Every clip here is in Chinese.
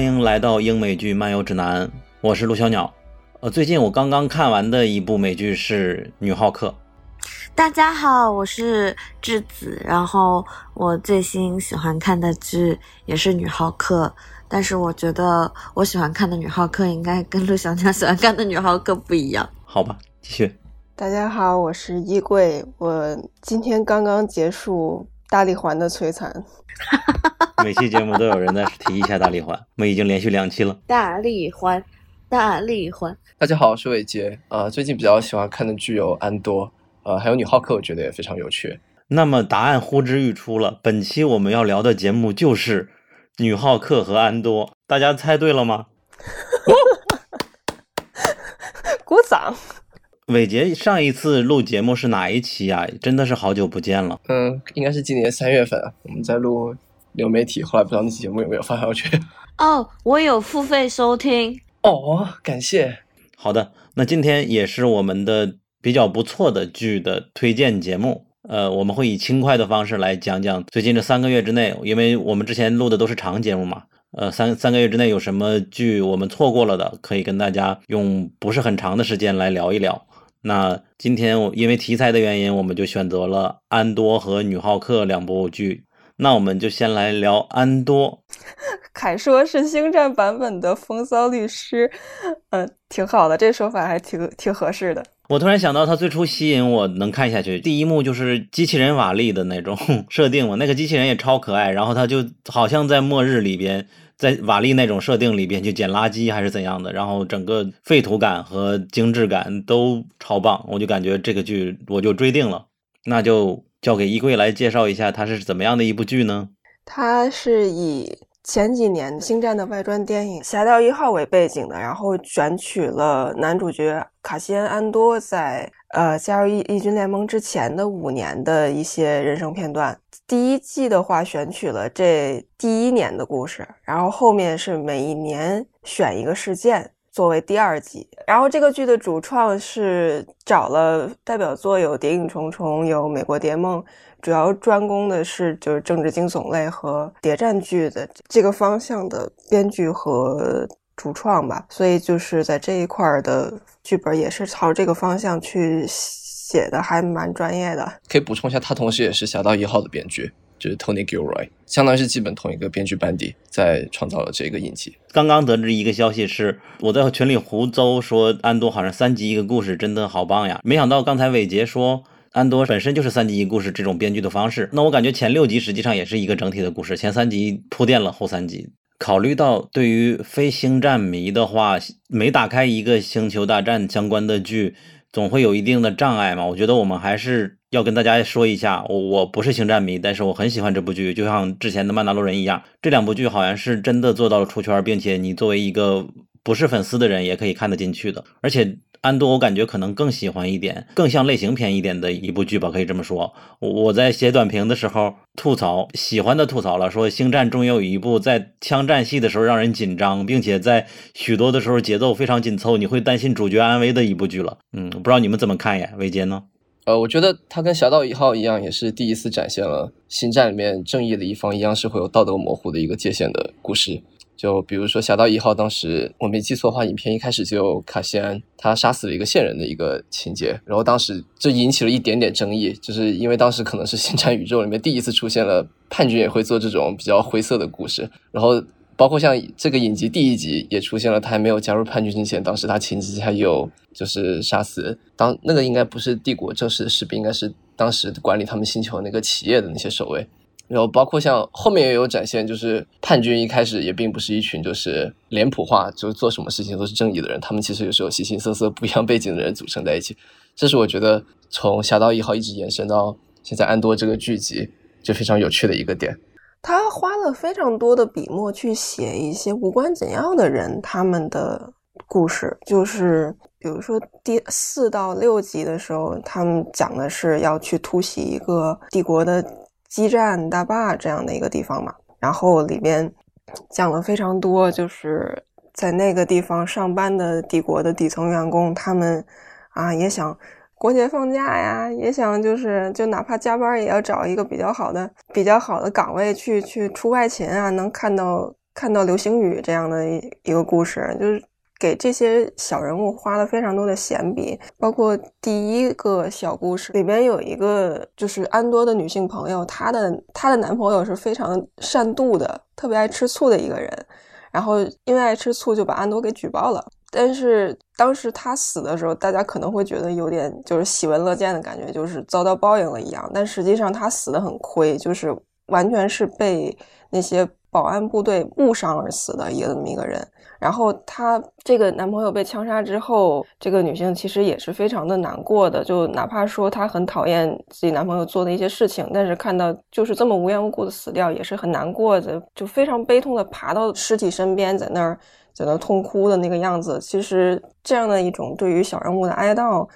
欢迎来到英美剧漫游指南，我是陆小鸟。呃，最近我刚刚看完的一部美剧是《女浩克》。大家好，我是智子。然后我最新喜欢看的剧也是《女浩克》，但是我觉得我喜欢看的《女浩克》应该跟陆小鸟喜欢看的《女浩克》不一样。好吧，继续。大家好，我是衣柜。我今天刚刚结束大力环的摧残。每期节目都有人在提一下大力环，我们已经连续两期了。大力环，大力环。大家好，我是伟杰。呃，最近比较喜欢看的剧有《安多》，呃，还有《女浩克》，我觉得也非常有趣。那么答案呼之欲出了，本期我们要聊的节目就是《女浩克》和《安多》，大家猜对了吗？鼓掌。伟杰上一次录节目是哪一期啊？真的是好久不见了。嗯，应该是今年三月份，我们在录流媒体，后来不知道那期节目有没有发上去。哦，我有付费收听。哦，感谢。好的，那今天也是我们的比较不错的剧的推荐节目。呃，我们会以轻快的方式来讲讲最近这三个月之内，因为我们之前录的都是长节目嘛。呃，三三个月之内有什么剧我们错过了的，可以跟大家用不是很长的时间来聊一聊。那今天我因为题材的原因，我们就选择了《安多》和《女浩克》两部剧。那我们就先来聊《安多》。凯说是星战版本的风骚律师，嗯，挺好的，这说法还挺挺合适的。我突然想到，他最初吸引我能看下去，第一幕就是机器人瓦力的那种 设定嘛，那个机器人也超可爱，然后他就好像在末日里边。在瓦力那种设定里边去捡垃圾还是怎样的，然后整个废土感和精致感都超棒，我就感觉这个剧我就追定了。那就交给衣柜来介绍一下，它是怎么样的一部剧呢？它是以前几年《星战》的外传电影《侠盗一号》为背景的，然后选取了男主角卡西恩·安多在呃加入义义军联盟之前的五年的一些人生片段。第一季的话，选取了这第一年的故事，然后后面是每一年选一个事件作为第二季。然后这个剧的主创是找了代表作有《谍影重重》、有《美国谍梦》，主要专攻的是就是政治惊悚类和谍战剧的这个方向的编剧和主创吧。所以就是在这一块的剧本也是朝这个方向去。写的还蛮专业的，可以补充一下，他同时也是《侠盗一号》的编剧，就是 Tony Gilroy，相当于是基本同一个编剧班底在创造了这个印记。刚刚得知一个消息是，我在群里胡诌说安多好像三集一个故事，真的好棒呀！没想到刚才伟杰说安多本身就是三集一故事这种编剧的方式，那我感觉前六集实际上也是一个整体的故事，前三集铺垫了后三集。考虑到对于非星战迷的话，每打开一个星球大战相关的剧。总会有一定的障碍嘛？我觉得我们还是要跟大家说一下，我我不是星战迷，但是我很喜欢这部剧，就像之前的《曼达洛人》一样，这两部剧好像是真的做到了出圈，并且你作为一个不是粉丝的人也可以看得进去的，而且。安度，我感觉可能更喜欢一点，更像类型片一点的一部剧吧，可以这么说。我在写短评的时候吐槽，喜欢的吐槽了，说《星战》中有一部在枪战戏的时候让人紧张，并且在许多的时候节奏非常紧凑，你会担心主角安危的一部剧了。嗯，不知道你们怎么看呀？韦杰呢？呃，我觉得他跟《侠盗一号》一样，也是第一次展现了《星战》里面正义的一方一样是会有道德模糊的一个界限的故事。就比如说《侠盗一号》，当时我没记错的话，影片一开始就卡西安他杀死了一个线人的一个情节，然后当时这引起了一点点争议，就是因为当时可能是星战宇宙里面第一次出现了叛军也会做这种比较灰色的故事，然后包括像这个影集第一集也出现了，他还没有加入叛军之前，当时他情节下有就是杀死当那个应该不是帝国正式的士兵，应该是当时管理他们星球那个企业的那些守卫。然后包括像后面也有展现，就是叛军一开始也并不是一群就是脸谱化，就是做什么事情都是正义的人，他们其实有时候形形色色不一样背景的人组成在一起。这是我觉得从《侠盗一号》一直延伸到现在《安多》这个剧集就非常有趣的一个点。他花了非常多的笔墨去写一些无关紧要的人他们的故事，就是比如说第四到六集的时候，他们讲的是要去突袭一个帝国的。基站大坝这样的一个地方嘛，然后里面讲了非常多，就是在那个地方上班的帝国的底层员工，他们啊也想过节放假呀，也想就是就哪怕加班也要找一个比较好的、比较好的岗位去去出外勤啊，能看到。看到流星雨这样的一个故事，就是给这些小人物花了非常多的闲笔，包括第一个小故事里边有一个就是安多的女性朋友，她的她的男朋友是非常善妒的，特别爱吃醋的一个人，然后因为爱吃醋就把安多给举报了。但是当时他死的时候，大家可能会觉得有点就是喜闻乐见的感觉，就是遭到报应了一样。但实际上他死的很亏，就是完全是被那些保安部队误伤而死的一个这么一个人。然后她这个男朋友被枪杀之后，这个女性其实也是非常的难过的。就哪怕说她很讨厌自己男朋友做的一些事情，但是看到就是这么无缘无故的死掉，也是很难过的，就非常悲痛的爬到尸体身边，在那儿。在那痛哭的那个样子，其实这样的一种对于小人物的哀悼，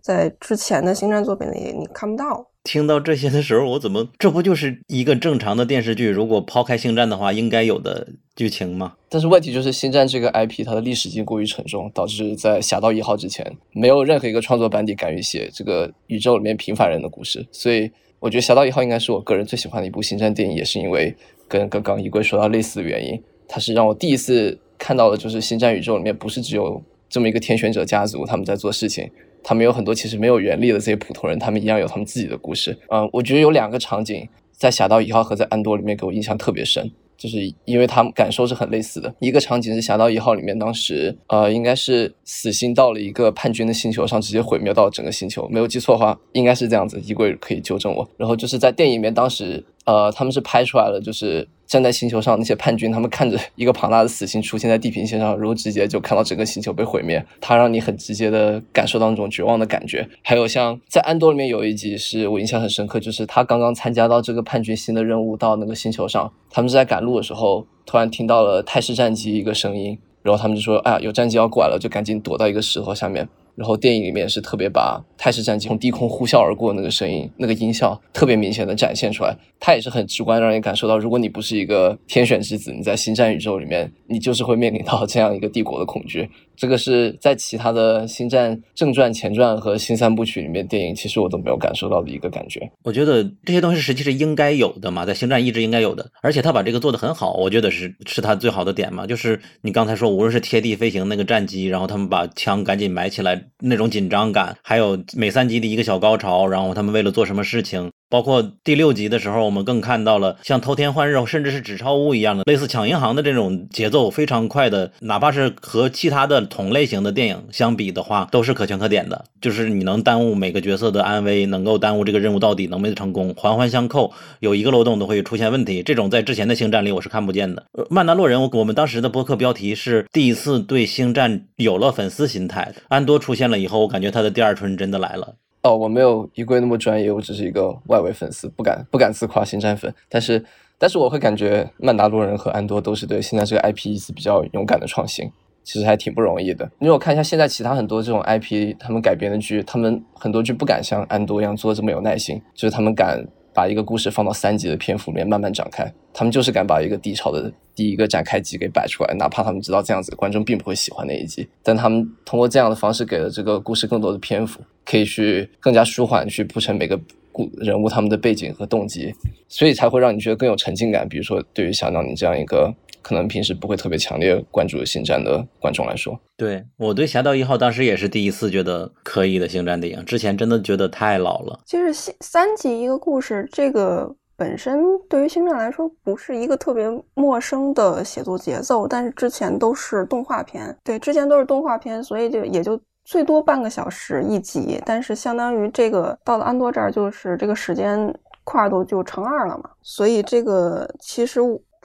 在之前的星战作品里你看不到。听到这些的时候，我怎么这不就是一个正常的电视剧？如果抛开星战的话，应该有的剧情吗？但是问题就是星战这个 IP 它的历史性过于沉重，导致在侠盗一号之前，没有任何一个创作班底敢于写这个宇宙里面平凡人的故事。所以我觉得侠盗一号应该是我个人最喜欢的一部星战电影，也是因为跟刚刚一贵说到类似的原因，它是让我第一次。看到的就是星战宇宙里面不是只有这么一个天选者家族他们在做事情，他们有很多其实没有原力的这些普通人，他们一样有他们自己的故事。嗯，我觉得有两个场景在侠盗一号和在安多里面给我印象特别深。就是因为他们感受是很类似的。一个场景是《侠盗一号》里面，当时呃，应该是死星到了一个叛军的星球上，直接毁灭到整个星球。没有记错的话，应该是这样子。衣柜可以纠正我。然后就是在电影里面，当时呃，他们是拍出来了，就是站在星球上那些叛军，他们看着 一个庞大的死星出现在地平线上，然后直接就看到整个星球被毁灭，它让你很直接的感受到那种绝望的感觉。还有像在安多里面有一集是我印象很深刻，就是他刚刚参加到这个叛军新的任务到那个星球上。他们是在赶路的时候，突然听到了泰式战机一个声音，然后他们就说：“哎呀，有战机要过来了！”就赶紧躲到一个石头下面。然后电影里面是特别把泰式战机从低空呼啸而过那个声音、那个音效特别明显的展现出来。它也是很直观，让人感受到，如果你不是一个天选之子，你在星战宇宙里面，你就是会面临到这样一个帝国的恐惧。这个是在其他的星战正传、前传和新三部曲里面电影，其实我都没有感受到的一个感觉。我觉得这些东西实际是应该有的嘛，在星战一直应该有的，而且他把这个做得很好，我觉得是是他最好的点嘛。就是你刚才说，无论是贴地飞行那个战机，然后他们把枪赶紧埋起来那种紧张感，还有每三集的一个小高潮，然后他们为了做什么事情。包括第六集的时候，我们更看到了像偷天换日，甚至是纸钞屋一样的类似抢银行的这种节奏非常快的，哪怕是和其他的同类型的电影相比的话，都是可圈可点的。就是你能耽误每个角色的安危，能够耽误这个任务到底能没成功，环环相扣，有一个漏洞都会出现问题。这种在之前的星战里我是看不见的。曼达洛人，我我们当时的播客标题是第一次对星战有了粉丝心态。安多出现了以后，我感觉他的第二春真的来了。哦，我没有衣柜那么专业，我只是一个外围粉丝，不敢不敢自夸星战粉。但是，但是我会感觉曼达洛人和安多都是对现在这个 IP 一次比较勇敢的创新，其实还挺不容易的。因为我看一下现在其他很多这种 IP 他们改编的剧，他们很多剧不敢像安多一样做这么有耐心，就是他们敢。把一个故事放到三集的篇幅里面慢慢展开，他们就是敢把一个低潮的第一个展开集给摆出来，哪怕他们知道这样子观众并不会喜欢那一集，但他们通过这样的方式给了这个故事更多的篇幅，可以去更加舒缓去铺陈每个故人物他们的背景和动机，所以才会让你觉得更有沉浸感。比如说，对于小鸟你这样一个。可能平时不会特别强烈关注星战的观众来说，对我对《侠盗一号》当时也是第一次觉得可以的星战电影，之前真的觉得太老了。就是三三集一个故事，这个本身对于星战来说不是一个特别陌生的写作节奏，但是之前都是动画片，对，之前都是动画片，所以就也就最多半个小时一集，但是相当于这个到了安多这儿，就是这个时间跨度就乘二了嘛，所以这个其实。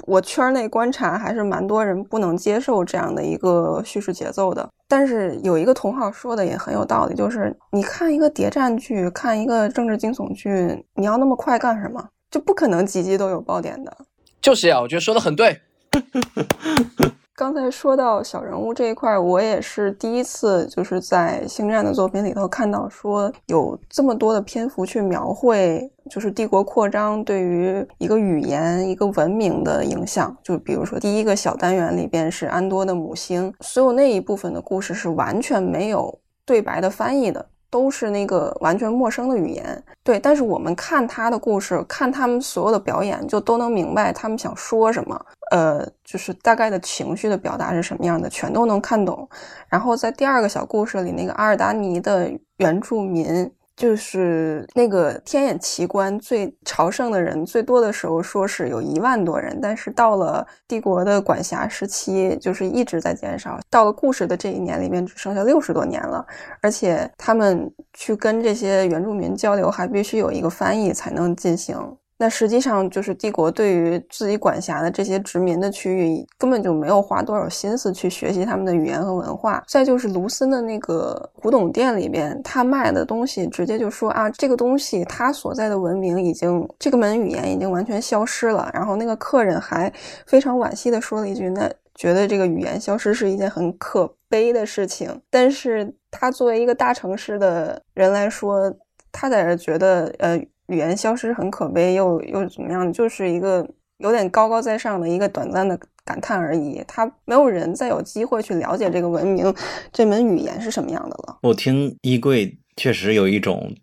我圈内观察还是蛮多人不能接受这样的一个叙事节奏的，但是有一个同号说的也很有道理，就是你看一个谍战剧，看一个政治惊悚剧，你要那么快干什么？就不可能集集都有爆点的。就是呀，我觉得说的很对。刚才说到小人物这一块，我也是第一次就是在星战的作品里头看到说有这么多的篇幅去描绘，就是帝国扩张对于一个语言、一个文明的影响。就比如说第一个小单元里边是安多的母星，所有那一部分的故事是完全没有对白的翻译的。都是那个完全陌生的语言，对。但是我们看他的故事，看他们所有的表演，就都能明白他们想说什么。呃，就是大概的情绪的表达是什么样的，全都能看懂。然后在第二个小故事里，那个阿尔达尼的原住民。就是那个天眼奇观最朝圣的人最多的时候，说是有一万多人，但是到了帝国的管辖时期，就是一直在减少。到了故事的这一年里面，只剩下六十多年了，而且他们去跟这些原住民交流，还必须有一个翻译才能进行。那实际上就是帝国对于自己管辖的这些殖民的区域，根本就没有花多少心思去学习他们的语言和文化。再就是卢森的那个古董店里边，他卖的东西直接就说啊，这个东西他所在的文明已经这个门语言已经完全消失了。然后那个客人还非常惋惜的说了一句：“那觉得这个语言消失是一件很可悲的事情。”但是他作为一个大城市的人来说，他在这觉得呃。语言消失很可悲，又又怎么样？就是一个有点高高在上的一个短暂的感叹而已。他没有人再有机会去了解这个文明，这门语言是什么样的了。我听衣柜确实有一种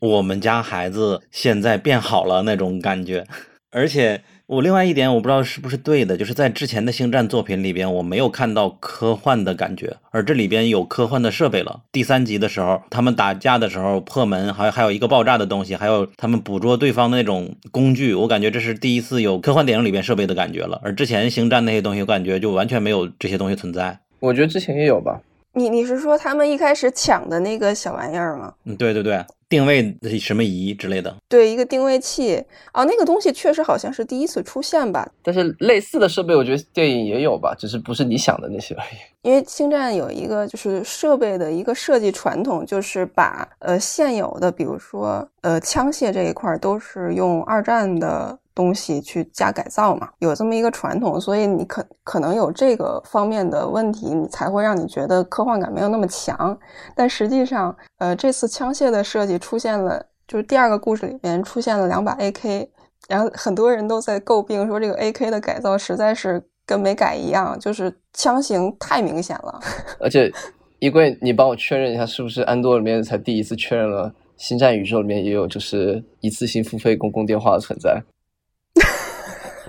我们家孩子现在变好了那种感觉，而且。我另外一点我不知道是不是对的，就是在之前的星战作品里边，我没有看到科幻的感觉，而这里边有科幻的设备了。第三集的时候，他们打架的时候破门，还还有一个爆炸的东西，还有他们捕捉对方的那种工具，我感觉这是第一次有科幻电影里边设备的感觉了。而之前星战那些东西，我感觉就完全没有这些东西存在。我觉得之前也有吧。你你是说他们一开始抢的那个小玩意儿吗？嗯，对对对，定位什么仪之类的。对，一个定位器哦，那个东西确实好像是第一次出现吧。但是类似的设备，我觉得电影也有吧，只是不是你想的那些而已。因为星战有一个就是设备的一个设计传统，就是把呃现有的，比如说呃枪械这一块都是用二战的。东西去加改造嘛，有这么一个传统，所以你可可能有这个方面的问题，你才会让你觉得科幻感没有那么强。但实际上，呃，这次枪械的设计出现了，就是第二个故事里面出现了两把 AK，然后很多人都在诟病说这个 AK 的改造实在是跟没改一样，就是枪型太明显了。而且，衣柜，你帮我确认一下，是不是安多里面才第一次确认了星战宇宙里面也有就是一次性付费公共电话的存在？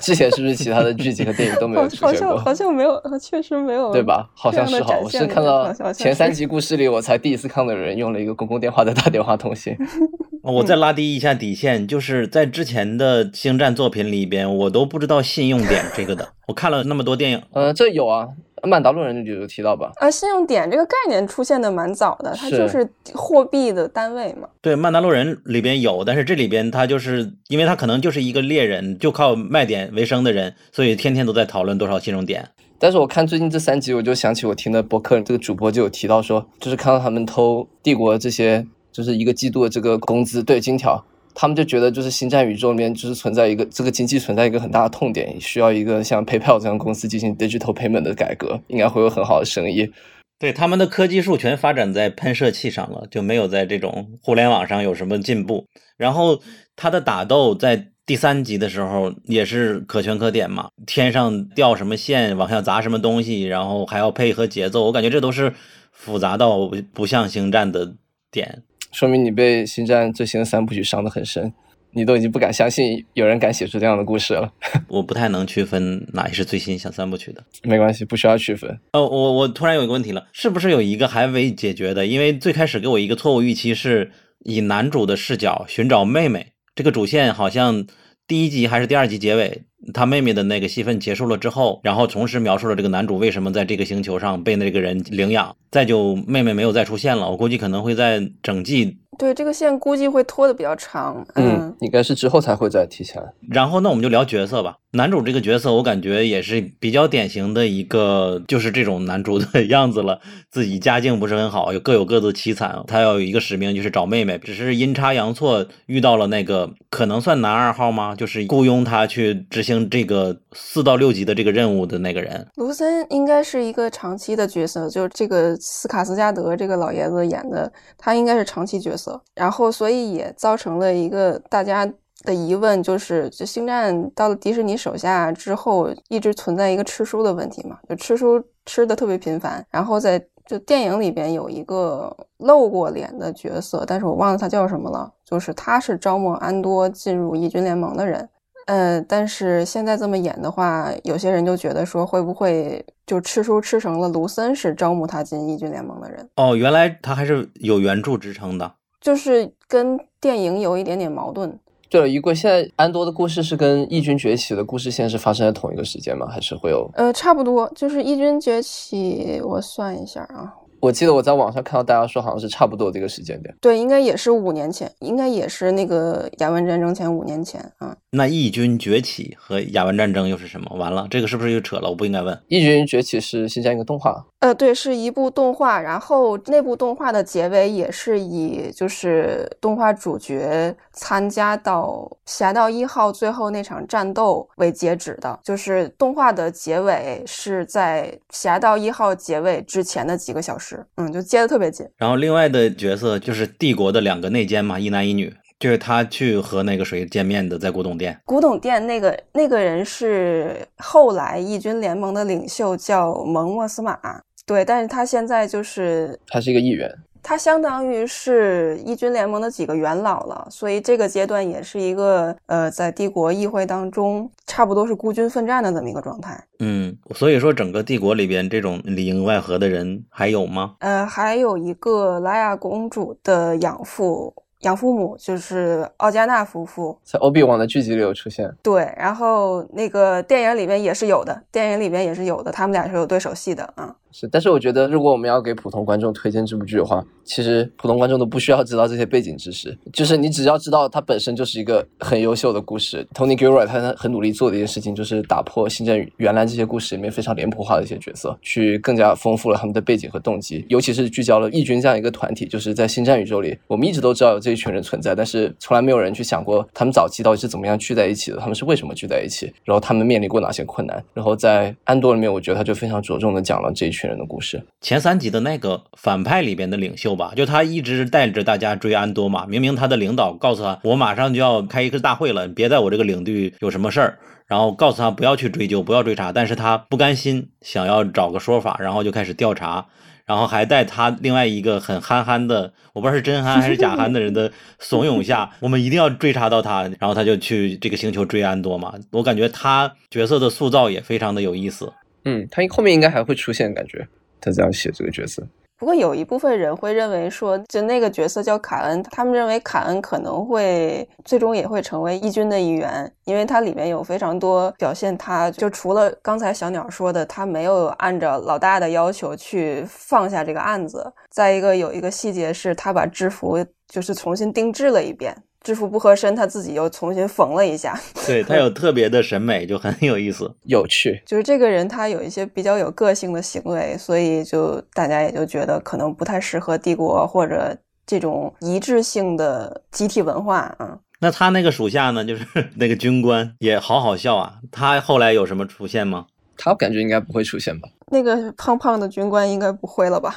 之前是不是其他的剧集和电影都没有出现过？好像好像没有，确实没有，对吧？好像是哈，我是看到前三集故事里，我才第一次看到有人用了一个公共电话在打电话通信。我再拉低一下底线，就是在之前的星战作品里边，我都不知道信用点这个的。我看了那么多电影，呃，这有啊。曼达洛人就有提到吧？啊，信用点这个概念出现的蛮早的，它就是货币的单位嘛。对，曼达洛人里边有，但是这里边他就是因为他可能就是一个猎人，就靠卖点为生的人，所以天天都在讨论多少信用点。但是我看最近这三集，我就想起我听的博客，这个主播就有提到说，就是看到他们偷帝国这些，就是一个季度的这个工资，对金条。他们就觉得，就是星战宇宙里面就是存在一个这个经济存在一个很大的痛点，需要一个像 PayPal 这样公司进行 digital payment 的改革，应该会有很好的生意。对，他们的科技树全发展在喷射器上了，就没有在这种互联网上有什么进步。然后他的打斗在第三集的时候也是可圈可点嘛，天上掉什么线，往下砸什么东西，然后还要配合节奏，我感觉这都是复杂到不像星战的点。说明你被《星战》最新的三部曲伤得很深，你都已经不敢相信有人敢写出这样的故事了。我不太能区分哪一是最新像三部曲的，没关系，不需要区分。哦，我我突然有一个问题了，是不是有一个还未解决的？因为最开始给我一个错误预期，是以男主的视角寻找妹妹，这个主线好像第一集还是第二集结尾。他妹妹的那个戏份结束了之后，然后同时描述了这个男主为什么在这个星球上被那个人领养，再就妹妹没有再出现了。我估计可能会在整季。对这个线估计会拖的比较长，嗯，应该是之后才会再提起来。然后那我们就聊角色吧。男主这个角色，我感觉也是比较典型的一个，就是这种男主的样子了。自己家境不是很好，有各有各自凄惨。他要有一个使命，就是找妹妹，只是阴差阳错遇到了那个可能算男二号吗？就是雇佣他去执行这个四到六级的这个任务的那个人。卢森应该是一个长期的角色，就是这个斯卡斯加德这个老爷子演的，他应该是长期角色。然后，所以也造成了一个大家的疑问，就是《就星战》到了迪士尼手下之后，一直存在一个吃书的问题嘛？就吃书吃的特别频繁。然后在就电影里边有一个露过脸的角色，但是我忘了他叫什么了。就是他是招募安多进入义军联盟的人。呃，但是现在这么演的话，有些人就觉得说，会不会就吃书吃成了卢森是招募他进义军联盟的人？哦，原来他还是有原著支撑的，就是跟电影有一点点矛盾。对了，一贵，现在安多的故事是跟义军崛起的故事线是发生在同一个时间吗？还是会有？呃，差不多，就是义军崛起，我算一下啊。我记得我在网上看到大家说好像是差不多这个时间点，对，应该也是五年前，应该也是那个雅文战争前五年前啊。那义军崛起和雅文战争又是什么？完了，这个是不是又扯了？我不应该问。义军崛起是新疆一个动画，呃，对，是一部动画，然后那部动画的结尾也是以就是动画主角参加到侠盗一号最后那场战斗为截止的，就是动画的结尾是在侠盗一号结尾之前的几个小时，嗯，就接的特别紧。然后另外的角色就是帝国的两个内奸嘛，一男一女，就是他去和那个谁见面的，在古董店。古董店那个那个人是后来义军联盟的领袖，叫蒙莫斯马。对，但是他现在就是他是一个议员，他相当于是义军联盟的几个元老了，所以这个阶段也是一个呃，在帝国议会当中差不多是孤军奋战的这么一个状态。嗯，所以说整个帝国里边这种里应外合的人还有吗？呃，还有一个莱娅公主的养父。养父母就是奥加纳夫妇，在欧比王的剧集里有出现。对，然后那个电影里面也是有的，电影里面也是有的，他们俩是有对手戏的啊。是，但是我觉得，如果我们要给普通观众推荐这部剧的话，其实普通观众都不需要知道这些背景知识，就是你只要知道它本身就是一个很优秀的故事。Tony Gilroy 他很努力做的一件事情，就是打破星战原来这些故事里面非常脸谱化的一些角色，去更加丰富了他们的背景和动机，尤其是聚焦了义军这样一个团体。就是在星战宇宙里，我们一直都知道有这一群人存在，但是从来没有人去想过他们早期到底是怎么样聚在一起的，他们是为什么聚在一起，然后他们面临过哪些困难。然后在安多里面，我觉得他就非常着重的讲了这一群群人的故事。前三集的那个反派里边的领袖吧，就他一直带着大家追安多嘛。明明他的领导告诉他，我马上就要开一个大会了，别在我这个领地有什么事儿，然后告诉他不要去追究，不要追查。但是他不甘心，想要找个说法，然后就开始调查，然后还在他另外一个很憨憨的，我不知道是真憨还是假憨的人的怂恿下，我们一定要追查到他。然后他就去这个星球追安多嘛。我感觉他角色的塑造也非常的有意思。嗯，他后面应该还会出现，感觉。他这样写这个角色，不过有一部分人会认为说，就那个角色叫卡恩，他们认为卡恩可能会最终也会成为义军的一员，因为它里面有非常多表现，他就除了刚才小鸟说的，他没有按照老大的要求去放下这个案子。再一个，有一个细节是他把制服就是重新定制了一遍。制服不合身，他自己又重新缝了一下。对他有特别的审美，就很有意思、有趣。就是这个人，他有一些比较有个性的行为，所以就大家也就觉得可能不太适合帝国或者这种一致性的集体文化啊。那他那个属下呢，就是那个军官也好好笑啊。他后来有什么出现吗？他感觉应该不会出现吧？那个胖胖的军官应该不会了吧？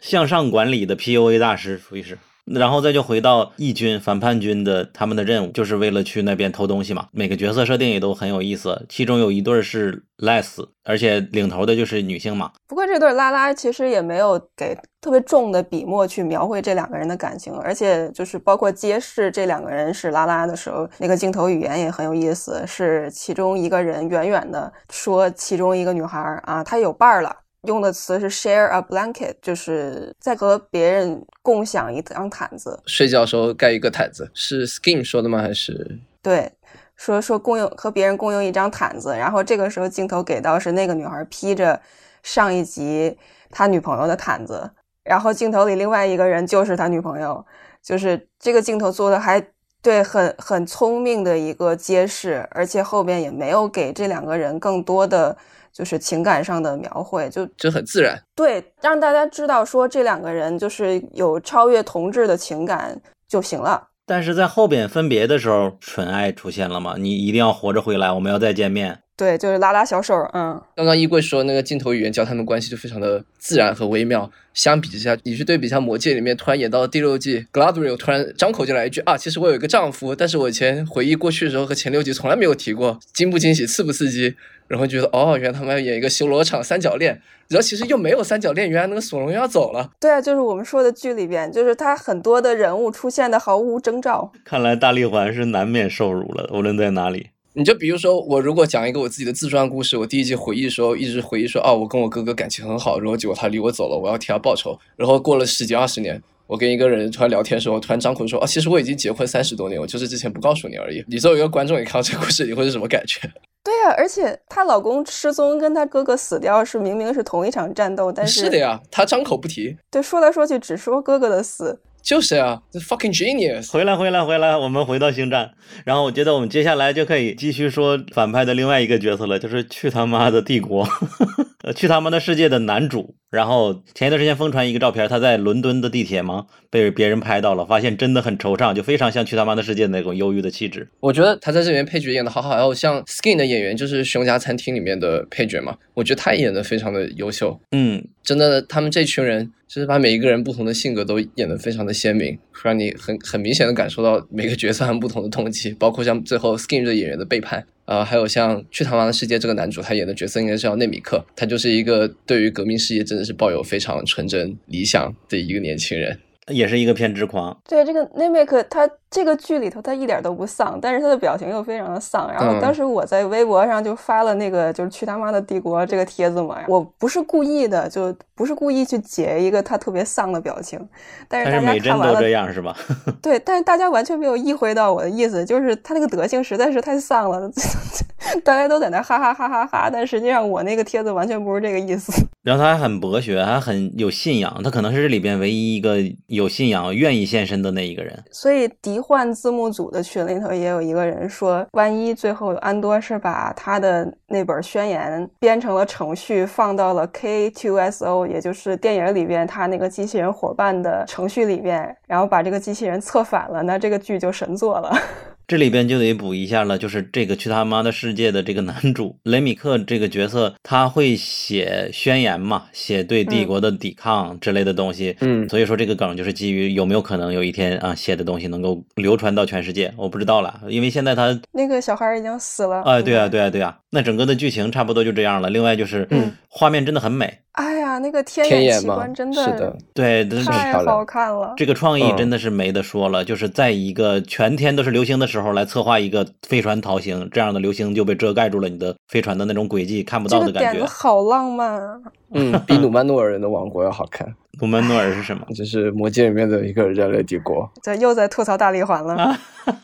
向上管理的 PUA 大师，属于是。然后再就回到义军反叛军的他们的任务，就是为了去那边偷东西嘛。每个角色设定也都很有意思，其中有一对是 Les，而且领头的就是女性嘛。不过这对拉拉其实也没有给特别重的笔墨去描绘这两个人的感情，而且就是包括揭示这两个人是拉拉的时候，那个镜头语言也很有意思，是其中一个人远远的说，其中一个女孩啊，她有伴儿了。用的词是 share a blanket，就是在和别人共享一张毯子。睡觉时候盖一个毯子，是 Skin 说的吗？还是对，说说共用和别人共用一张毯子。然后这个时候镜头给到是那个女孩披着上一集他女朋友的毯子，然后镜头里另外一个人就是他女朋友，就是这个镜头做的还对，很很聪明的一个揭示，而且后边也没有给这两个人更多的。就是情感上的描绘，就就很自然，对，让大家知道说这两个人就是有超越同志的情感就行了。但是在后边分别的时候，纯爱出现了吗？你一定要活着回来，我们要再见面。对，就是拉拉小手，嗯。刚刚衣柜说那个镜头语言教他们关系就非常的自然和微妙。相比之下，你去对比一下《魔戒》里面突然演到了第六季，Galadriel 突然张口就来一句啊，其实我有一个丈夫，但是我以前回忆过去的时候和前六集从来没有提过，惊不惊喜，刺不刺激？然后觉得哦，原来他们要演一个修罗场三角恋，然后其实又没有三角恋，原来那个索隆要走了。对啊，就是我们说的剧里边，就是他很多的人物出现的毫无征兆。看来大力环是难免受辱了，无论在哪里。你就比如说，我如果讲一个我自己的自传故事，我第一集回忆的时候一直回忆说，哦，我跟我哥哥感情很好，然后结果他离我走了，我要替他报仇。然后过了十几二十年，我跟一个人突然聊天的时候，突然张口说，啊，其实我已经结婚三十多年，我就是之前不告诉你而已。你作为一个观众，你看到这个故事，你会是什么感觉？对呀、而且她老公失踪跟她哥哥死掉是明明是同一场战斗，但是是的呀，她张口不提，对，说来说去只说哥哥的死。就是呀，这 fucking genius。回来，回来，回来，我们回到星战。然后我觉得我们接下来就可以继续说反派的另外一个角色了，就是去他妈的帝国，呃，去他妈的世界的男主。然后前一段时间疯传一个照片，他在伦敦的地铁嘛，被别人拍到了，发现真的很惆怅，就非常像去他妈的世界的那种忧郁的气质。我觉得他在这里面配角演的好好，然后像 Skin 的演员，就是《熊家餐厅》里面的配角嘛，我觉得他演的非常的优秀。嗯，真的，他们这群人就是把每一个人不同的性格都演得非常的鲜明，让你很很明显的感受到每个角色他们不同的动机，包括像最后 Skin 这个演员的背叛。啊、还有像《去他妈的世界》这个男主，他演的角色应该是叫内米克，他就是一个对于革命事业真的是抱有非常纯真理想的一个年轻人。也是一个偏执狂。对这个内米克他这个剧里头他一点都不丧，但是他的表情又非常的丧。然后嗯当时我在微博上就发了那个就是去他妈的帝国这个帖子嘛，我不是故意的，就不是故意去截一个他特别丧的表情，但是大家看完了都这样是吧？对，但是大家完全没有意会到我的意思，就是他那个德行实在是太丧了，大家都在那哈哈哈哈哈，但实际上我那个帖子完全不是这个意思。然后他还很博学，还很有信仰，他可能是这里边唯一一个有信仰、愿意献身的那一个人。所以迷幻字幕组的群里头也有一个人说，万一最后安多是把他的那本宣言编成了程序，放到了 K2SO，也就是电影里边他那个机器人伙伴的程序里边，然后把这个机器人策反了，那这个剧就神作了。这里边就得补一下了，就是这个去他妈的世界的这个男主雷米克这个角色，他会写宣言嘛，写对帝国的抵抗之类的东西。嗯所以说这个梗就是基于有没有可能有一天啊写的东西能够流传到全世界，我不知道了，因为现在他那个小孩已经死了。哎，对啊，对啊，对啊，那整个的剧情差不多就这样了。另外就是，嗯，画面真的很美，哎呀，那个天眼奇天眼嘛，观真是的，对，真是太漂亮好看了。这个创意嗯真的是没得说了，就是在一个全天都是流星的时候来策划一个飞船逃行，这样的流星就被遮盖住了你的飞船的那种轨迹，看不到的感觉。点子好浪漫啊！嗯，比努曼诺尔人的王国要好看，努曼诺尔是什么？就是魔戒里面的一个人类帝国。这又在吐槽大力环了。啊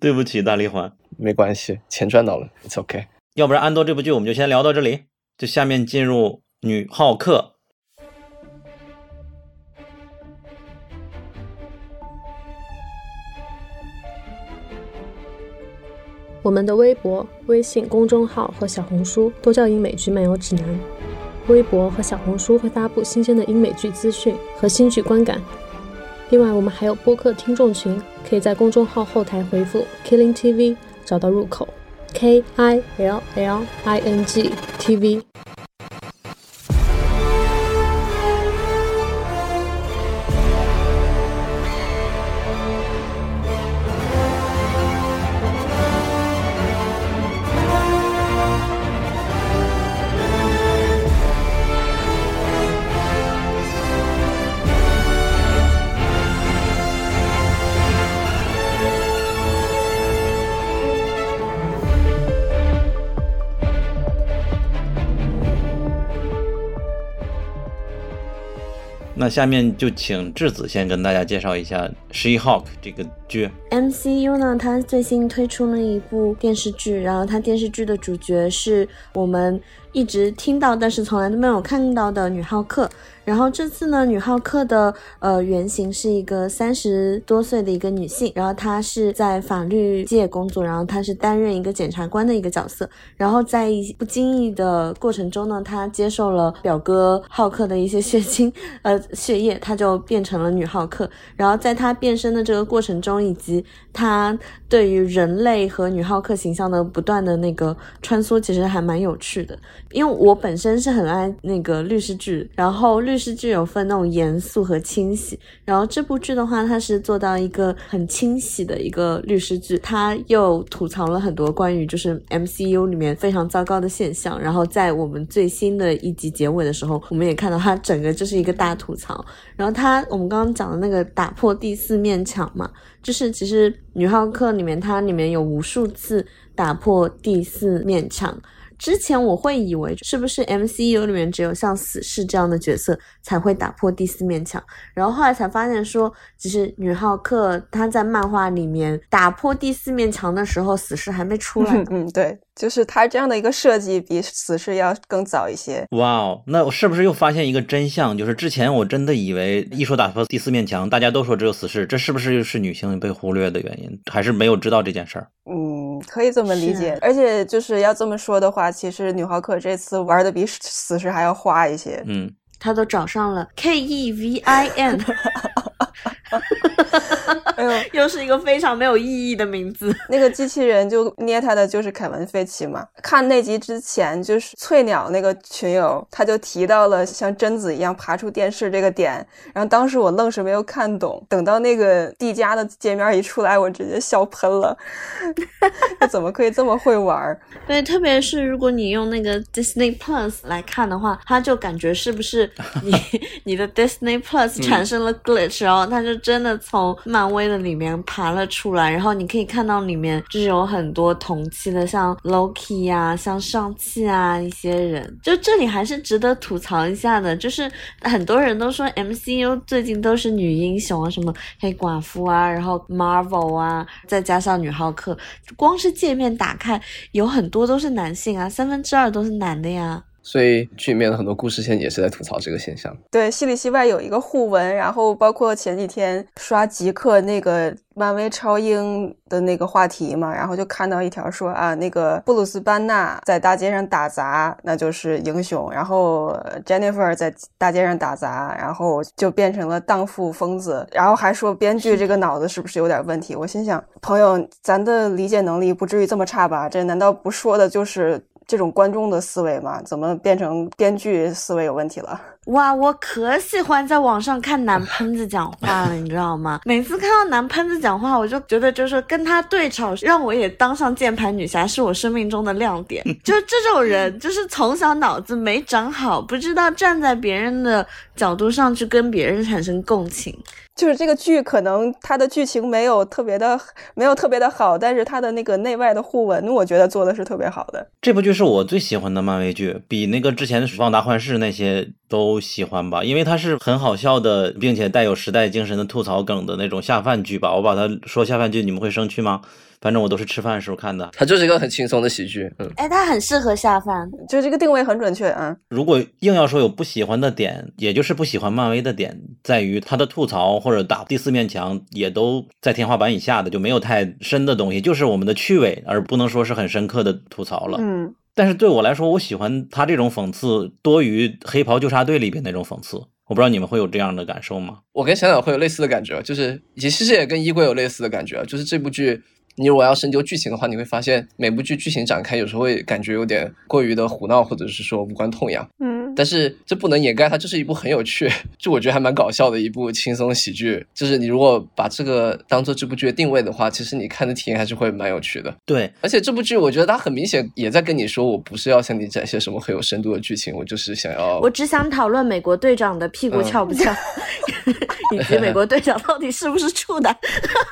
对不起，大力环。没关系，钱赚到了，it's okay。要不然安多这部剧我们就先聊到这里，就下面进入女浩克。我们的微博、微信公众号和小红书都叫英美剧漫游指南。微博和小红书会发布新鲜的英美剧资讯和新剧观感。另外，我们还有播客听众群，可以在公众号后台回复 “Killing TV” 找到入口，K I L L I N G T V。下面就请质子先跟大家介绍一下《She-Hulk》这个剧。MCU 呢，它最新推出了一部电视剧，然后它电视剧的主角是我们一直听到但是从来都没有看到的女浩克。然后这次呢，女浩克的呃原型是一个三十多岁的一个女性，然后她是在法律界工作，然后她是担任一个检察官的一个角色。然后在一不经意的过程中呢，她接受了表哥浩克的一些血清呃血液，她就变成了女浩克。然后在她变身的这个过程中，以及她对于人类和女浩克形象的不断的那个穿梭，其实还蛮有趣的。因为我本身是很爱那个律师剧，然后律师剧有分那种严肃和清洗，然后这部剧的话，它是做到一个很清洗的一个律师剧，它又吐槽了很多关于就是 MCU 里面非常糟糕的现象，然后在我们最新的一集结尾的时候，我们也看到它整个就是一个大吐槽，然后它我们刚刚讲的那个打破第四面墙嘛，就是其实女浩克里面它里面有无数次打破第四面墙。之前我会以为是不是 MCU 里面只有像死侍这样的角色才会打破第四面墙，然后后来才发现说，其实女浩克她在漫画里面打破第四面墙的时候，死侍还没出来。嗯，对，就是他这样的一个设计比死侍要更早一些。哇哦，那我是不是又发现一个真相？就是之前我真的以为一说打破第四面墙，大家都说只有死侍，这是不是又是女性被忽略的原因？还是没有知道这件事儿？嗯，可以这么理解。而且就是要这么说的话，其实女浩克这次玩的比死侍还要花一些。嗯，她都找上了 K E V I N。哎呦，又是一个非常没有意义的名字。那个机器人就捏他的就是凯文·费奇嘛。看那集之前，就是翠鸟那个群友，他就提到了像贞子一样爬出电视这个点。然后当时我愣是没有看懂，等到那个蒂迦的界面一出来，我直接笑喷了。他怎么可以这么会玩？对，特别是如果你用那个 Disney Plus 来看的话，他就感觉是不是你你的 Disney Plus 产生了 glitch，、然后他就真的从漫威的里面爬了出来，然后你可以看到里面就是有很多同期的，像 Loki 呀、像上汽啊一些人，就这里还是值得吐槽一下的，就是很多人都说 MCU 最近都是女英雄啊，什么黑寡妇啊，然后 Marvel 啊，再加上女浩克，光是界面打开有很多都是男性啊，三分之二都是男的呀。所以剧里面的很多故事线也是在吐槽这个现象。对，戏里戏外有一个互文，然后包括前几天刷极客那个漫威超英的那个话题嘛，然后就看到一条说啊，那个布鲁斯班纳在大街上打杂，那就是英雄；然后 Jennifer 在大街上打杂，然后就变成了荡妇疯子，然后还说编剧这个脑子是不是有点问题？我心想，朋友，咱的理解能力不至于这么差吧？这难道不说的就是？这种观众的思维嘛，怎么变成编剧思维有问题了？哇，我可喜欢在网上看男 喷子讲话了，你知道吗？每次看到男喷子讲话，我就觉得就是跟他对吵，让我也当上键盘女侠，是我生命中的亮点。就这种人，就是从小脑子没长好，不知道站在别人的角度上去跟别人产生共情。就是这个剧可能它的剧情没有特别的没有特别的好，但是它的那个内外的互文，我觉得做的是特别好的。这部剧是我最喜欢的漫威剧，比那个之前的《旺达幻视》那些都喜欢吧，因为它是很好笑的，并且带有时代精神的吐槽梗的那种下饭剧吧。我把它说下饭剧，你们会生气吗？反正我都是吃饭时候看的。它就是一个很轻松的喜剧，嗯，哎，它很适合下饭，就这个定位很准确嗯。如果硬要说有不喜欢的点，也就是不喜欢漫威的点，在于它的吐槽或者打第四面墙，也都在天花板以下的，就没有太深的东西，就是我们的趣味，而不能说是很深刻的吐槽了。嗯，但是对我来说，我喜欢他这种讽刺多于《黑袍纠察队》里边那种讽刺。我不知道你们会有这样的感受吗？我跟小小会有类似的感觉，就是也其实也跟衣柜有类似的感觉，就是这部剧。你如果要深究剧情的话，你会发现每部剧剧情展开有时候会感觉有点过于的胡闹，或者是说无关痛痒。嗯，但是这不能掩盖它就是一部很有趣，就我觉得还蛮搞笑的一部轻松喜剧。就是你如果把这个当做这部剧的定位的话，其实你看的体验还是会蛮有趣的。对，而且这部剧我觉得它很明显也在跟你说，我不是要向你展现什么很有深度的剧情，我就是想要，我只想讨论美国队长的屁股翘不翘，以及美国队长到底是不是处男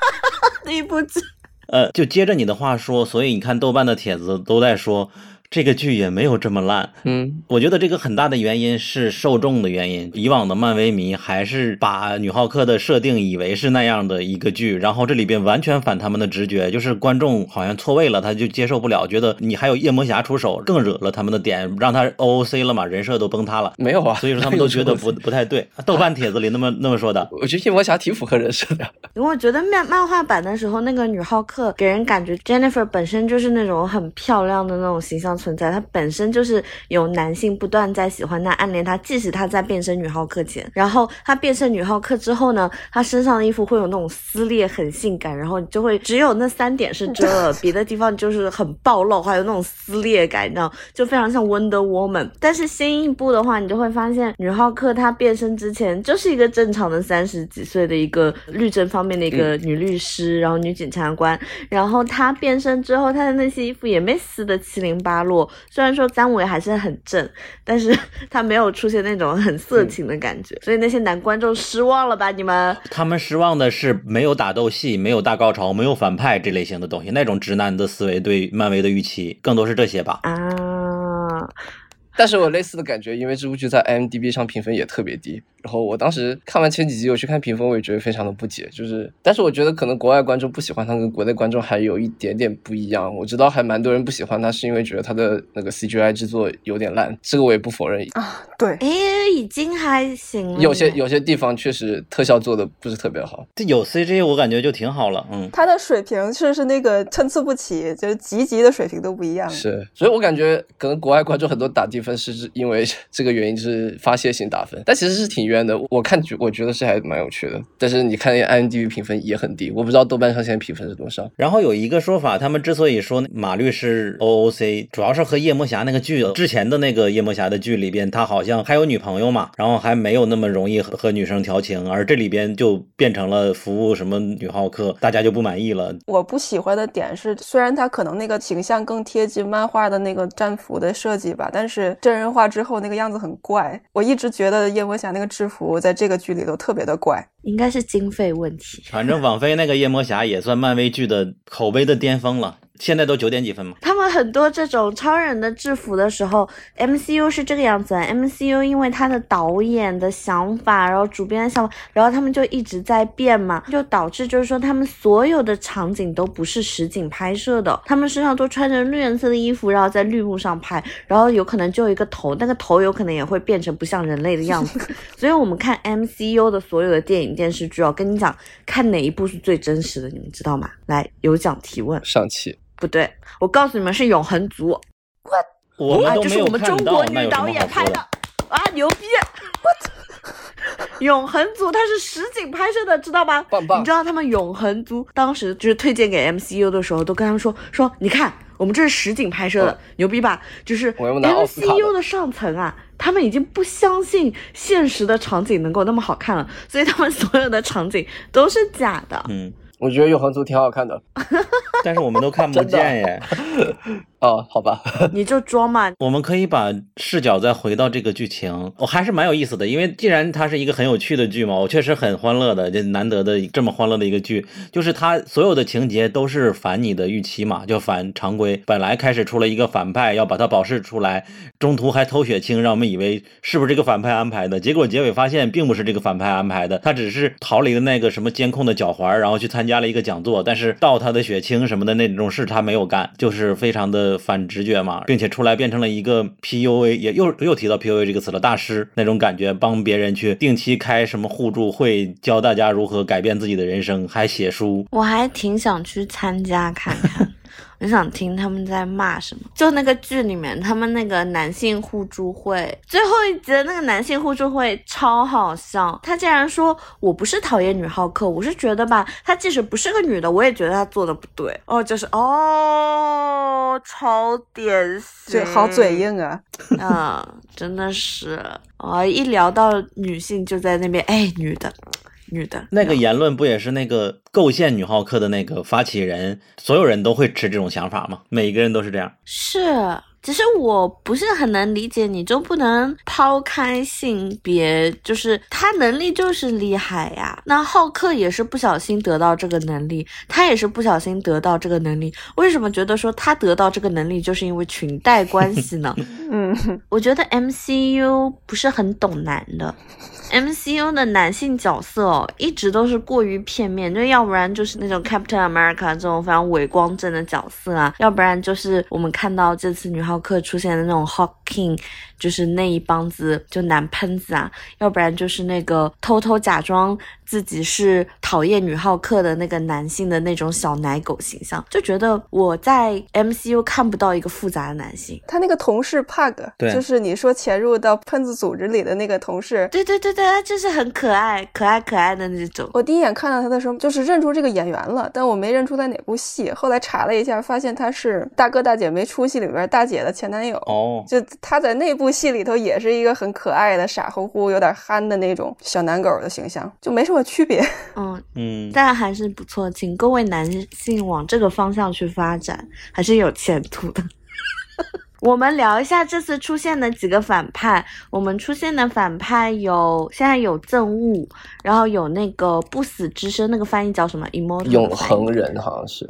那一部剧。呃，就接着你的话说，所以你看豆瓣的帖子都在说。这个剧也没有这么烂，嗯，我觉得这个很大的原因是受众的原因。以往的漫威迷还是把女浩克的设定以为是那样的一个剧，然后这里边完全反他们的直觉，就是观众好像错位了，他就接受不了，觉得你还有夜魔侠出手，更惹了他们的点，让他 OOC 了嘛，人设都崩塌了。没有啊，所以说他们都 觉得不不太对。豆瓣帖子里那么那么说的，我觉得夜魔侠挺符合人设的。因为我觉得漫漫画版的时候，那个女浩克给人感觉 Jennifer 本身就是那种很漂亮的那种形象。样存在，他本身就是有男性不断在喜欢他、暗恋他，即使他在变身女浩克前，然后他变身女浩克之后呢，他身上的衣服会有那种撕裂，很性感，然后就会只有那三点是遮了，别的地方就是很暴露，还有那种撕裂感，你知道，就非常像 Wonder Woman。但是新一部的话，你就会发现女浩克她变身之前就是一个正常的三十几岁的一个律政方面的一个女律师，然后女检察官，然后她变身之后，她的那些衣服也没撕的七零八落。虽然说三维还是很正，但是 他没有出现那种很色情的感觉，所以那些男观众失望了吧？你们？他们失望的是没有打斗戏，没有大高潮，没有反派这类型的东西，那种直男的思维对漫威的预期更多是这些吧？啊。但是我类似的感觉，因为这部剧在 IMDB 上评分也特别低。然后我当时看完前几集，我去看评分，我也觉得非常的不解。就是，但是我觉得可能国外观众不喜欢他，跟国内观众还有一点点不一样。我知道还蛮多人不喜欢他，是因为觉得他的那个 CGI 制作有点烂，这个我也不否认啊。对，哎，已经还行。有些有些地方确实特效做的不是特别好。这有 CG 我感觉就挺好了。嗯，他的水平确实是那个参差不齐，就是级级的水平都不一样。是，所以我感觉可能国外观众很多打低分是因为这个原因，就是发泄性打分，但其实是挺冤的。我看剧。我觉得是还蛮有趣的，但是你看 IMDB 评分也很低，我不知道豆瓣上现在评分是多少。然后有一个说法，他们之所以说马律师 OOC，主要是和夜魔侠那个剧之前的那个夜魔侠的剧里边，他好像还有女朋友嘛，然后还没有那么容易和和女生调情，而这里边就变成了服务什么女浩克，大家就不满意了。我不喜欢的点是，虽然他可能那个形象更贴近漫画的那个战服的设计吧，但是真人化之后那个样子很怪。我一直觉得夜魔侠那个制服在这个剧里头特别的怪，应该是经费问题。反正网飞那个夜魔侠也算漫威剧的口碑的巅峰了。现在都九点几分吗？他们很多这种超人的制服的时候，MCU 是这个样子。MCU 因为他的导演的想法，然后主编的想法，然后他们就一直在变嘛，就导致就是说他们所有的场景都不是实景拍摄的，他们身上都穿着绿颜色的衣服，然后在绿幕上拍，然后有可能就有一个头，那个头有可能也会变成不像人类的样子。所以我们看 MCU 的所有的电影电视剧哦，跟你讲，看哪一部是最真实的，你们知道吗？来，有奖提问，上期。不对，我告诉你们是永恒族，我啊，这是我们中国女导演拍的啊，牛逼！永恒族它是实景拍摄的，知道吗？棒棒！你知道他们永恒族当时就是推荐给 MCU 的时候，都跟他们说说，你看我们这是实景拍摄的，牛逼吧？就是 MCU 的上层啊，他们已经不相信现实的场景能够那么好看了，所以他们所有的场景都是假的。嗯。我觉得永恒族挺好看的，但是我们都看不见耶。哦，好吧，你就装嘛。我们可以把视角再回到这个剧情，我还是蛮有意思的。因为既然它是一个很有趣的剧嘛，我确实很欢乐的，这难得的这么欢乐的一个剧，就是它所有的情节都是反你的预期嘛，就反常规。本来开始出了一个反派，要把他保释出来，中途还偷血清，让我们以为是不是这个反派安排的，结果结尾发现并不是这个反派安排的，他只是逃离了那个什么监控的脚环，然后去参。参加了一个讲座，但是盗他的血清什么的那种事他没有干，就是非常的反直觉嘛，并且出来变成了一个 PUA，也又又提到 PUA 这个词了，大师那种感觉，帮别人去定期开什么互助会，教大家如何改变自己的人生，还写书，我还挺想去参加看看。很想听他们在骂什么。就那个剧里面，他们那个男性互助会最后一集的那个男性互助会超好笑。他竟然说：“我不是讨厌女浩克，我是觉得吧，他即使不是个女的，我也觉得他做的不对。”哦，就是哦，超典型，好嘴硬啊！啊，真的是啊，一聊到女性就在那边，哎，女的。女的那个言论不也是那个构陷女浩克的那个发起人，所有人都会持这种想法吗？每个人都是这样。是，其实我不是很能理解，你就不能抛开性别，就是他能力就是厉害呀。那浩克也是不小心得到这个能力，他也是不小心得到这个能力。为什么觉得说他得到这个能力就是因为裙带关系呢？嗯，我觉得 MCU 不是很懂男的。MCU 的男性角色哦，一直都是过于片面，就要不然就是那种 Captain America 这种非常伟光正的角色啊，要不然就是我们看到这次女浩克出现的那种 Hawking，就是那一帮子就男喷子啊，要不然就是那个偷偷假装自己是讨厌女浩克的那个男性的那种小奶狗形象，就觉得我在 MCU 看不到一个复杂的男性。他那个同事 Pug，对就是你说潜入到喷子组织里的那个同事。对对对对，他就是很可爱、可爱可爱的那种。我第一眼看到他的时候，就是认出这个演员了，但我没认出他哪部戏。后来查了一下，发现他是《大哥大姐没出息》里边大姐的前男友。哦，就他在那部戏里头也是一个很可爱的、傻乎乎、有点憨的那种小男狗的形象，就没什么区别。嗯，嗯，但还是不错，请各位男性往这个方向去发展，还是有前途的。我们聊一下这次出现的几个反派。我们出现的反派有现在有憎恶，然后有那个不死之身，那个翻译叫什么？immortal 永恒人好像是，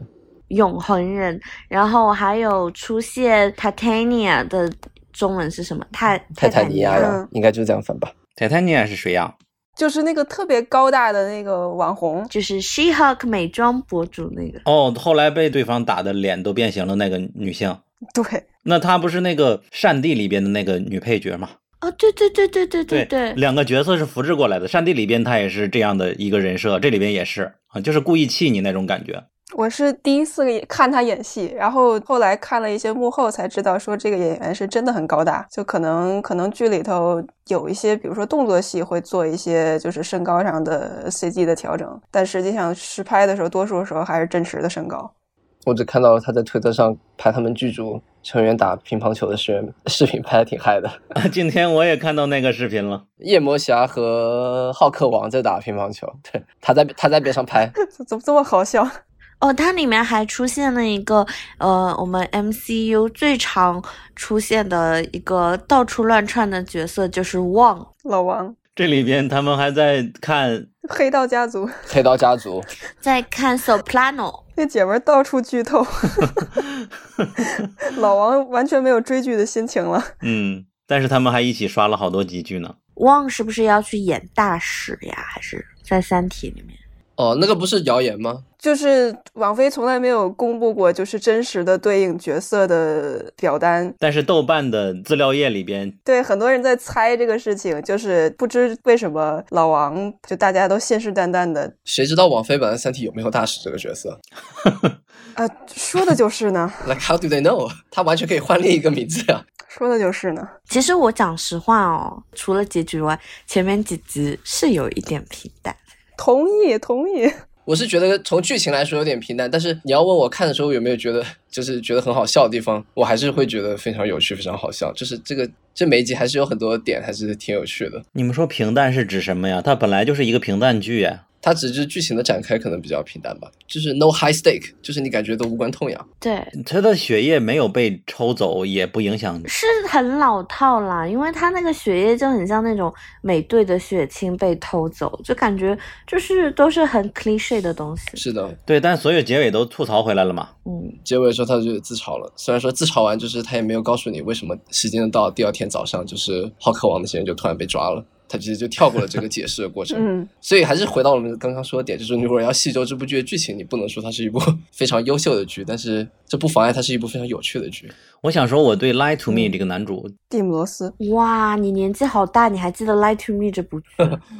永恒人，然后还有出现 Titania 的中文是什么？泰泰坦尼亚嗯呀，应该就是这样翻吧。泰坦尼亚是谁呀？就是那个特别高大的那个网红，就是 She-Hulk 美妆博主那个。哦，后来被对方打的脸都变形了那个女性，对，那她不是那个《善地》里边的那个女配角吗？哦，对对对对对对对，两个角色是复制过来的，《善地》里边她也是这样的一个人设，这里边也是啊，就是故意气你那种感觉。我是第一次看他演戏，然后后来看了一些幕后才知道，说这个演员是真的很高大，就可能可能剧里头有一些，比如说动作戏会做一些就是身高上的 CG 的调整，但实际上实拍的时候，多数时候还是真实的身高。我只看到他在推特上拍他们剧组成员打乒乓球的视频，视频拍的挺嗨的。今天我也看到那个视频了，夜魔侠和浩克王在打乒乓球，对，他在他在边上拍，怎么这么好笑？哦，它里面还出现了一个呃，我们 MCU 最常出现的一个到处乱窜的角色，就是旺。老王，这里边他们还在看，黑道家族黑道家族，在看 Soprano，那姐们儿到处剧透，老王完全没有追剧的心情了。嗯，但是他们还一起刷了好多集剧呢。旺是不是要去演大使呀？还是在《三体》里面？哦，那个不是谣言吗？就是王菲从来没有公布过就是真实的对应角色的表单，但是豆瓣的资料页里边，对很多人在猜这个事情，就是不知为什么老王就大家都信誓旦旦的谁知道王菲本来《三体》有没有大使这个角色 啊，说的就是呢，？Like how do they know？他完全可以换另一个名字呀、说的就是呢。其实我讲实话哦，除了结局外，前面几集是有一点平淡。同意，同意。我是觉得从剧情来说有点平淡，但是你要问我看的时候有没有觉得就是觉得很好笑的地方，我还是会觉得非常有趣，非常好笑。就是这个这每一集还是有很多点，还是挺有趣的。你们说平淡是指什么呀？它本来就是一个平淡剧呀。它只是剧情的展开可能比较平淡吧，就是 no high stake，就是你感觉都无关痛痒。对，他的血液没有被抽走，也不影响。是很老套啦，因为他那个血液就很像那种美队的血清被偷走，就感觉就是都是很 cliche 的东西。是的，对，但所有结尾都吐槽回来了嘛。嗯，结尾的时候他就自嘲了，虽然说自嘲完就是他也没有告诉你为什么时间到第二天早上就是浩克王那些人就突然被抓了。他其实就跳过了这个解释的过程，嗯，所以还是回到我们刚刚说的点，就是如果要细究这部剧的剧情，你不能说它是一部 非常优秀的剧，但是这不妨碍它是一部非常有趣的剧。我想说，我对《Lie to Me》这个男主，蒂姆罗斯，哇，你年纪好大，你还记得《Lie to Me》这部剧？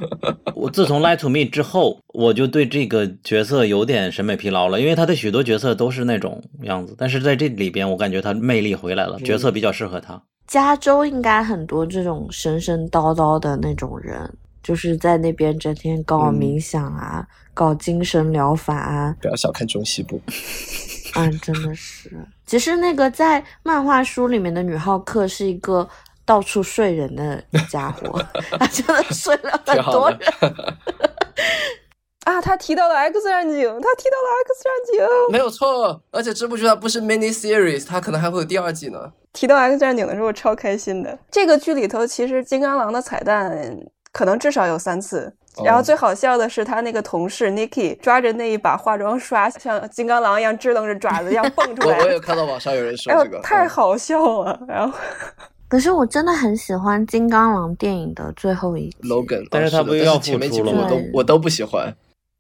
我自从《Lie to Me》之后，我就对这个角色有点审美疲劳了，因为他的许多角色都是那种样子，但是在这里边，我感觉他魅力回来了，角色比较适合他。加州应该很多这种神神叨叨的那种人，就是在那边整天搞嗯冥想啊，搞精神疗法啊，不要小看中西部，啊，真的是。其实那个在漫画书里面的女浩克是一个到处睡人的家伙，她真的睡了很多人。啊，他提到了 X 战警，他提到了 X 战警。没有错。而且这部剧它不是 mini series，它可能还会有第二季呢。提到 X 战警的时候，我超开心的。这个剧里头，其实金刚狼的彩蛋可能至少有三次。然后最好笑的是，他那个同事 Nikki 抓着那一把化妆刷，像金刚狼一样支棱着爪子一样蹦出来，我我有看到网上有人说这个，太嗯好笑了。然后可是我真的很喜欢金刚狼电影的最后一集。Logan，但是他不是要前面几复出了我都我都不喜欢。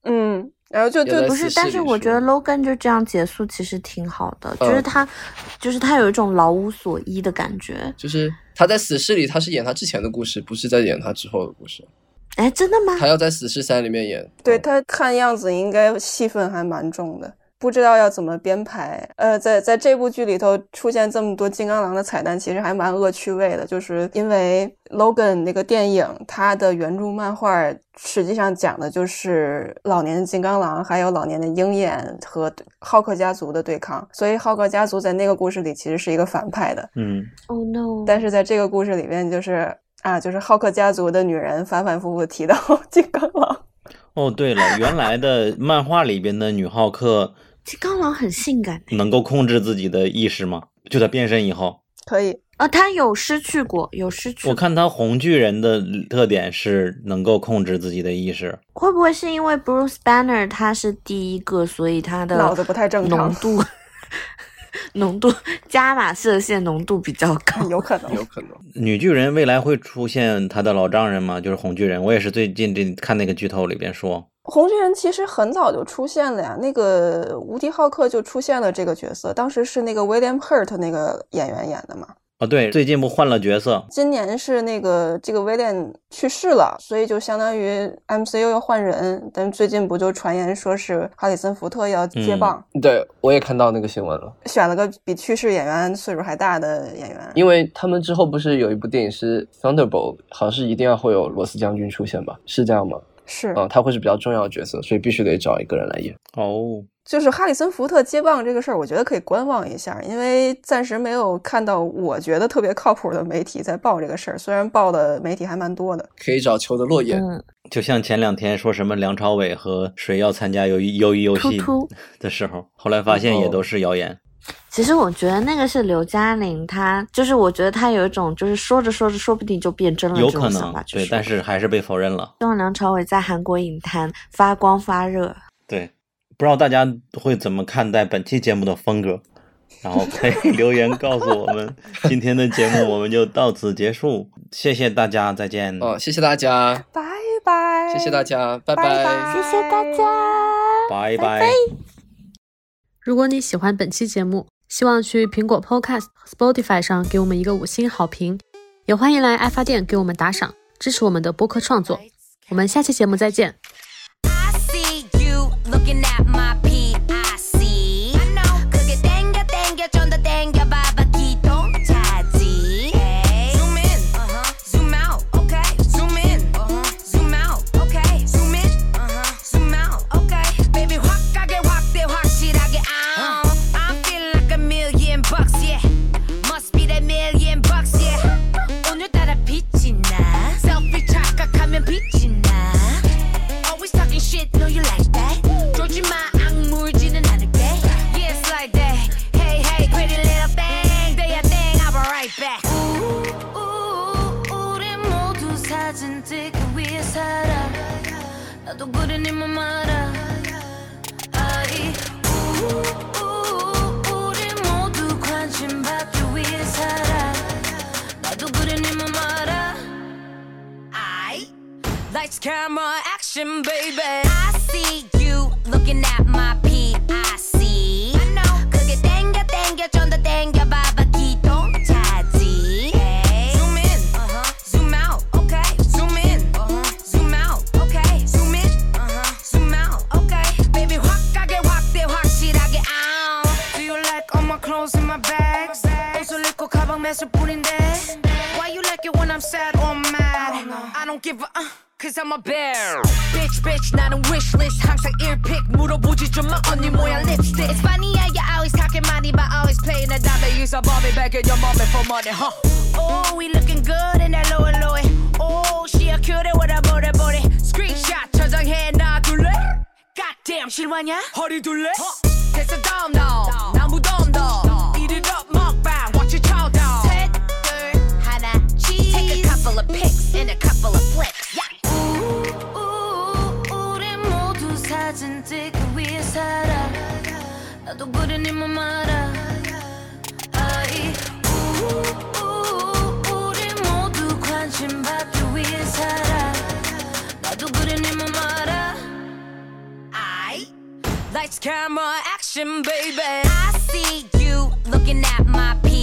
嗯，然后就就不是，但是我觉得 Logan 就这样结束其实挺好的，就是嗯他，就是他有一种老无所依的感觉。就是他在死侍里他是演他之前的故事，不是在演他之后的故事。哎，真的吗？他要在死侍三里面演。对嗯他看样子应该戏份还蛮重的，不知道要怎么编排。呃，在在这部剧里头出现这么多金刚狼的彩蛋，其实还蛮恶趣味的，就是因为 Logan 那个电影，它的原著漫画实际上讲的就是老年的金刚狼还有老年的鹰眼和浩克家族的对抗，所以浩克家族在那个故事里其实是一个反派的，嗯，Oh no！但是在这个故事里面就是。啊，就是浩克家族的女人反反复复提到 金刚狼，哦，对了，原来的漫画里边的女浩克金刚狼很性感能够控制自己的意识吗？就在变身以后，可以，啊，他有失去过，有失去过。我看他红巨人的特点是能够控制自己的意识。会不会是因为 Bruce Banner 他是第一个，所以他的脑子不太正常浓度浓度 伽马射线浓度比较高？有可能。有可能。女巨人未来会出现她的老丈人吗？就是红巨人。我也是最近这看那个剧透里边说，红巨人其实很早就出现了呀，那个无敌浩克就出现了这个角色，当时是那个 William Hurt 那个演员演的嘛。哦，对，最近不换了角色，今年是那个这个威廉去世了，所以就相当于 MCU 要换人，但最近不就传言说是哈里森福特要接棒，对，我也看到那个新闻了，选了个比去世演员岁数还大的演员。因为他们之后不是有一部电影是 Thunderbolt，好像是一定要会有罗斯将军出现吧？是这样吗？是，嗯，他会是比较重要的角色，所以必须得找一个人来演。哦，就是哈里森福特接棒这个事儿，我觉得可以观望一下，因为暂时没有看到我觉得特别靠谱的媒体在报这个事儿，虽然报的媒体还蛮多的。可以找裘德洛演，嗯，就像前两天说什么梁朝伟和谁要参加鱿鱼鱿鱼游戏的时候，后来发现也都是谣言。其实我觉得那个是刘嘉玲，她就是我觉得她有一种就是说着说着说不定就变真了有可能这种想法，对，但是还是被否认了。希望梁朝伟在韩国影坛发光发热。对，不知道大家会怎么看待本期节目的风格，然后可以留言告诉我们。今天的节目我们就到此结束，谢谢大家，再见。哦，谢谢大家，拜拜，谢谢大家，拜拜拜谢谢大家。拜拜。如果你喜欢本期节目，希望去苹果 Podcast、Spotify 上给我们一个五星好评，也欢迎来爱发电给我们打赏，支持我们的播客创作。我们下期节目再见。action, baby. I see you looking at my PIC. I know. 그게 땡겨, 땡겨, 좀더 땡겨, 봐봐, 기도 Zoom in, uh-huh. zoom out, okay. Zoom in, uh-huh. zoom out, okay. Zoom in, uh-huh. zoom out, okay. Baby, 확 확대, 확실하게, Do you like all my clothes in my bag? 옷을 가방 매수 뿐인데. Why you like it when I'm sad or mad? Oh, I don't, I don't give a, uh cause I'm a bear. Bitch bitch 나는 wishlist 항상 일픽 물어보지 좀마 언니 모양 lipstick. It's funny yeah you always talking money but always playing the dumb You so Bobby back in your mommy for money huh? Oh we looking good in that lower lower. Oh she a cutie with a body body. Screenshot 저장해 놔둘래 Goddamn 실화냐? 허리 둘래 huh? 됐어 다음 다음 나무덤덤. 살아. 나도 부르니 뭐 말아. 아이 우리 모두 관심 받기 위해 살아. 나도 부르니 말아. 아이 Lights, camera, action, baby. I see you looking at my people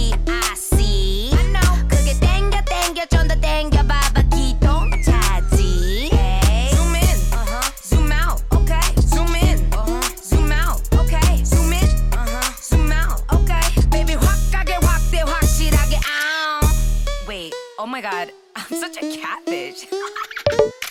my god, I'm such a catfish.